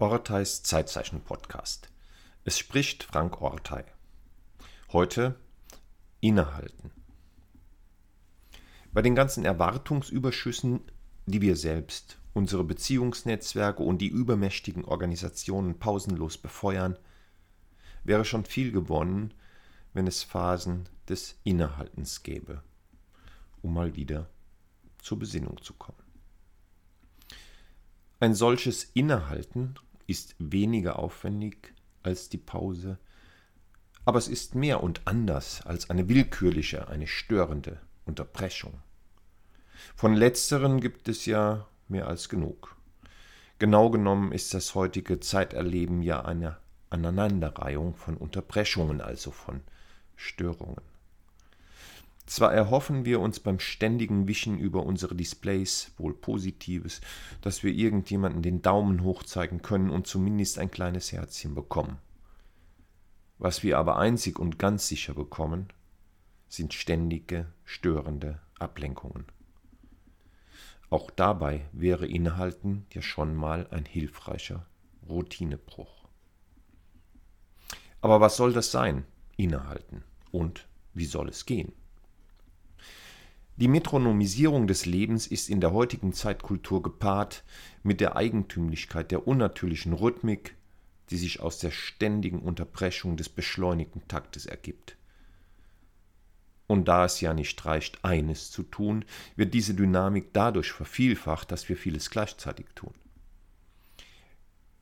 Orteis Zeitzeichen-Podcast. Es spricht Frank Ortei. Heute innehalten. Bei den ganzen Erwartungsüberschüssen, die wir selbst, unsere Beziehungsnetzwerke und die übermächtigen Organisationen pausenlos befeuern, wäre schon viel gewonnen, wenn es Phasen des Innehaltens gäbe, um mal wieder zur Besinnung zu kommen. Ein solches Innehalten ist weniger aufwendig als die Pause, aber es ist mehr und anders als eine willkürliche, eine störende Unterbrechung. Von letzteren gibt es ja mehr als genug. Genau genommen ist das heutige Zeiterleben ja eine Aneinanderreihung von Unterbrechungen, also von Störungen. Zwar erhoffen wir uns beim ständigen Wischen über unsere Displays wohl Positives, dass wir irgendjemanden den Daumen hoch zeigen können und zumindest ein kleines Herzchen bekommen. Was wir aber einzig und ganz sicher bekommen, sind ständige, störende Ablenkungen. Auch dabei wäre Innehalten ja schon mal ein hilfreicher Routinebruch. Aber was soll das sein, Innehalten? Und wie soll es gehen? Die Metronomisierung des Lebens ist in der heutigen Zeitkultur gepaart mit der Eigentümlichkeit der unnatürlichen Rhythmik, die sich aus der ständigen Unterbrechung des beschleunigten Taktes ergibt. Und da es ja nicht reicht, eines zu tun, wird diese Dynamik dadurch vervielfacht, dass wir vieles gleichzeitig tun.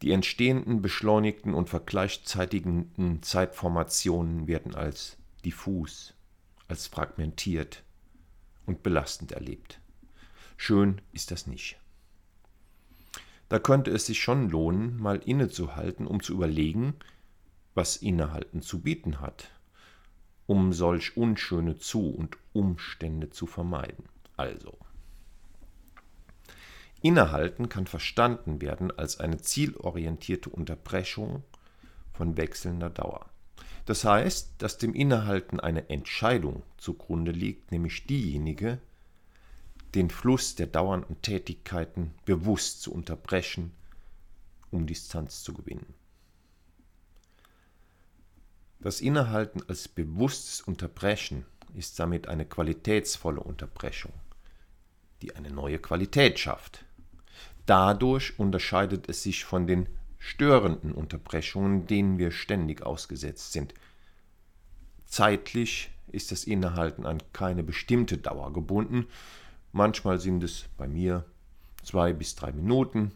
Die entstehenden beschleunigten und vergleichzeitigen Zeitformationen werden als diffus, als fragmentiert, und belastend erlebt. Schön ist das nicht. Da könnte es sich schon lohnen, mal innezuhalten, um zu überlegen, was Innehalten zu bieten hat, um solch unschöne Zu- und Umstände zu vermeiden. Also. Innehalten kann verstanden werden als eine zielorientierte Unterbrechung von wechselnder Dauer. Das heißt, dass dem Innehalten eine Entscheidung zugrunde liegt, nämlich diejenige, den Fluss der dauernden Tätigkeiten bewusst zu unterbrechen, um Distanz zu gewinnen. Das Innehalten als bewusstes Unterbrechen ist damit eine qualitätsvolle Unterbrechung, die eine neue Qualität schafft. Dadurch unterscheidet es sich von den störenden Unterbrechungen, denen wir ständig ausgesetzt sind. Zeitlich ist das Innehalten an keine bestimmte Dauer gebunden. Manchmal sind es bei mir zwei bis drei Minuten.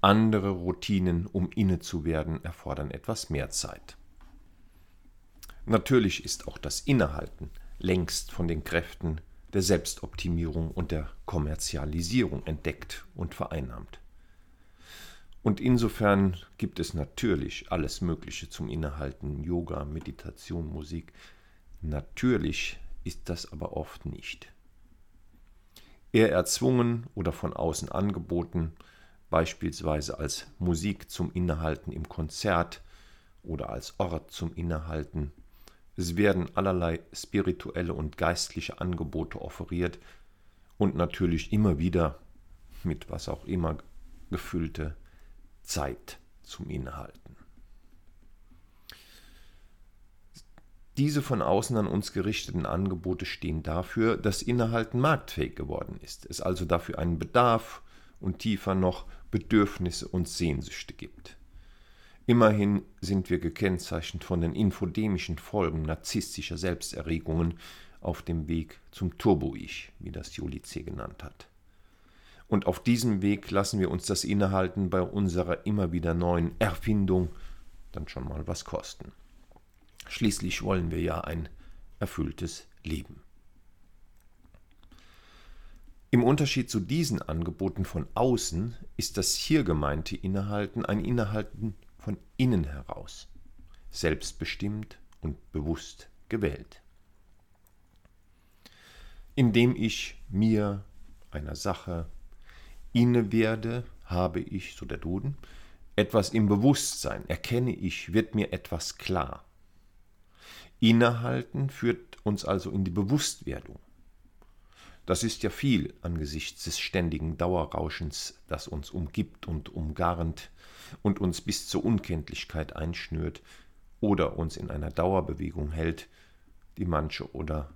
Andere Routinen, um inne zu werden, erfordern etwas mehr Zeit. Natürlich ist auch das Innehalten längst von den Kräften der Selbstoptimierung und der Kommerzialisierung entdeckt und vereinnahmt. Und insofern gibt es natürlich alles Mögliche zum Innehalten, Yoga, Meditation, Musik. Natürlich ist das aber oft nicht. Eher erzwungen oder von außen angeboten, beispielsweise als Musik zum Innehalten im Konzert oder als Ort zum Innehalten. Es werden allerlei spirituelle und geistliche Angebote offeriert und natürlich immer wieder mit was auch immer gefüllte Zeit zum Innehalten. Diese von außen an uns gerichteten Angebote stehen dafür, dass Innehalten marktfähig geworden ist, es also dafür einen Bedarf und tiefer noch Bedürfnisse und Sehnsüchte gibt. Immerhin sind wir gekennzeichnet von den infodemischen Folgen narzisstischer Selbsterregungen auf dem Weg zum Turbo-Ich, wie das Jolice genannt hat. Und auf diesem Weg lassen wir uns das Innehalten bei unserer immer wieder neuen Erfindung dann schon mal was kosten. Schließlich wollen wir ja ein erfülltes Leben. Im Unterschied zu diesen Angeboten von außen ist das hier gemeinte Innehalten ein Innehalten von innen heraus, selbstbestimmt und bewusst gewählt. Indem ich mir, einer Sache, inne werde, habe ich, so der Duden, etwas im Bewusstsein, erkenne ich, wird mir etwas klar. Innehalten führt uns also in die Bewusstwerdung. Das ist ja viel angesichts des ständigen Dauerrauschens, das uns umgibt und umgarnt und uns bis zur Unkenntlichkeit einschnürt oder uns in einer Dauerbewegung hält, die manche oder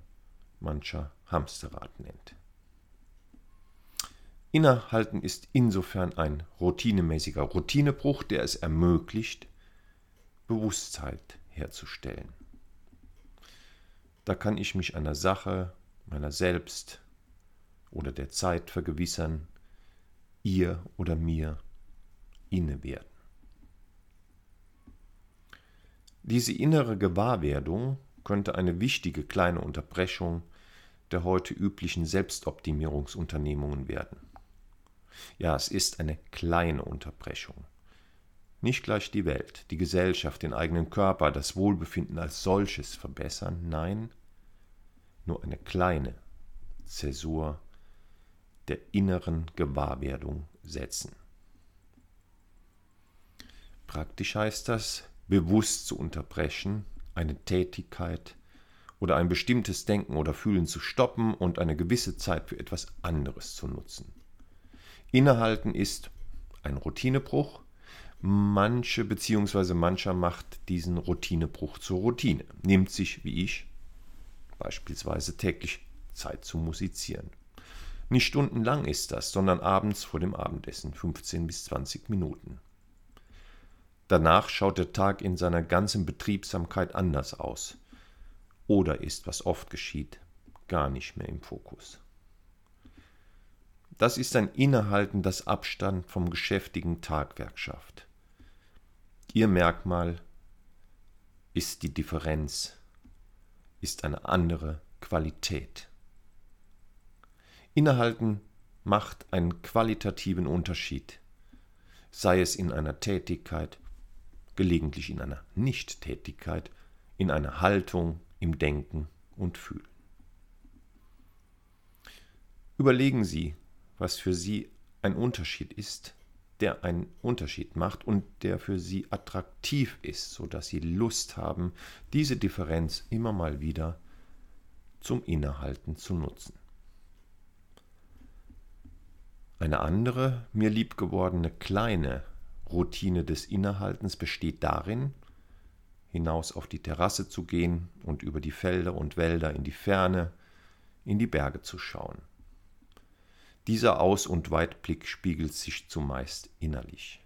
mancher Hamsterrad nennt. Innehalten ist insofern ein routinemäßiger Routinebruch, der es ermöglicht, Bewusstheit herzustellen. Da kann ich mich einer Sache, meiner selbst oder der Zeit vergewissern, ihr oder mir inne werden. Diese innere Gewahrwerdung könnte eine wichtige kleine Unterbrechung der heute üblichen Selbstoptimierungsunternehmungen werden. Ja, es ist eine kleine Unterbrechung. Nicht gleich die Welt, die Gesellschaft, den eigenen Körper, das Wohlbefinden als solches verbessern, nein, nur eine kleine Zäsur der inneren Gewahrwerdung setzen. Praktisch heißt das, bewusst zu unterbrechen, eine Tätigkeit oder ein bestimmtes Denken oder Fühlen zu stoppen und eine gewisse Zeit für etwas anderes zu nutzen. Innehalten ist ein Routinebruch. Manche bzw. mancher macht diesen Routinebruch zur Routine, nimmt sich, wie ich, beispielsweise täglich Zeit zu musizieren. Nicht stundenlang ist das, sondern abends vor dem Abendessen, 15 bis 20 Minuten. Danach schaut der Tag in seiner ganzen Betriebsamkeit anders aus. Oder ist, was oft geschieht, gar nicht mehr im Fokus. Das ist ein Innehalten, das Abstand vom geschäftigen Tagwerk schafft. Ihr Merkmal ist die Differenz, ist eine andere Qualität. Innehalten macht einen qualitativen Unterschied, sei es in einer Tätigkeit, gelegentlich in einer Nichttätigkeit, in einer Haltung, im Denken und Fühlen. Überlegen Sie, was für sie ein Unterschied ist, der einen Unterschied macht und der für sie attraktiv ist, sodass sie Lust haben, diese Differenz immer mal wieder zum Innehalten zu nutzen. Eine andere, mir liebgewordene kleine Routine des Innehaltens besteht darin, hinaus auf die Terrasse zu gehen und über die Felder und Wälder in die Ferne, in die Berge zu schauen. Dieser Aus- und Weitblick spiegelt sich zumeist innerlich.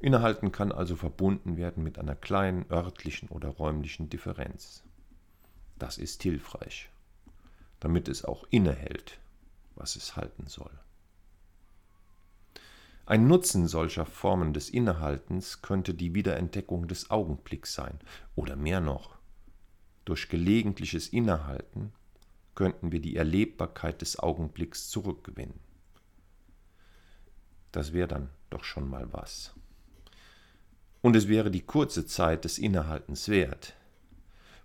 Innehalten kann also verbunden werden mit einer kleinen örtlichen oder räumlichen Differenz. Das ist hilfreich, damit es auch innehält, was es halten soll. Ein Nutzen solcher Formen des Innehaltens könnte die Wiederentdeckung des Augenblicks sein, oder mehr noch, durch gelegentliches Innehalten könnten wir die Erlebbarkeit des Augenblicks zurückgewinnen. Das wäre dann doch schon mal was. Und es wäre die kurze Zeit des Innehaltens wert.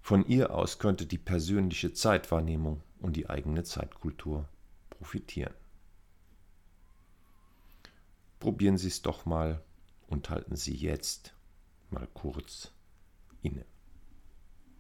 Von ihr aus könnte die persönliche Zeitwahrnehmung und die eigene Zeitkultur profitieren. Probieren Sie es doch mal und halten Sie jetzt mal kurz inne.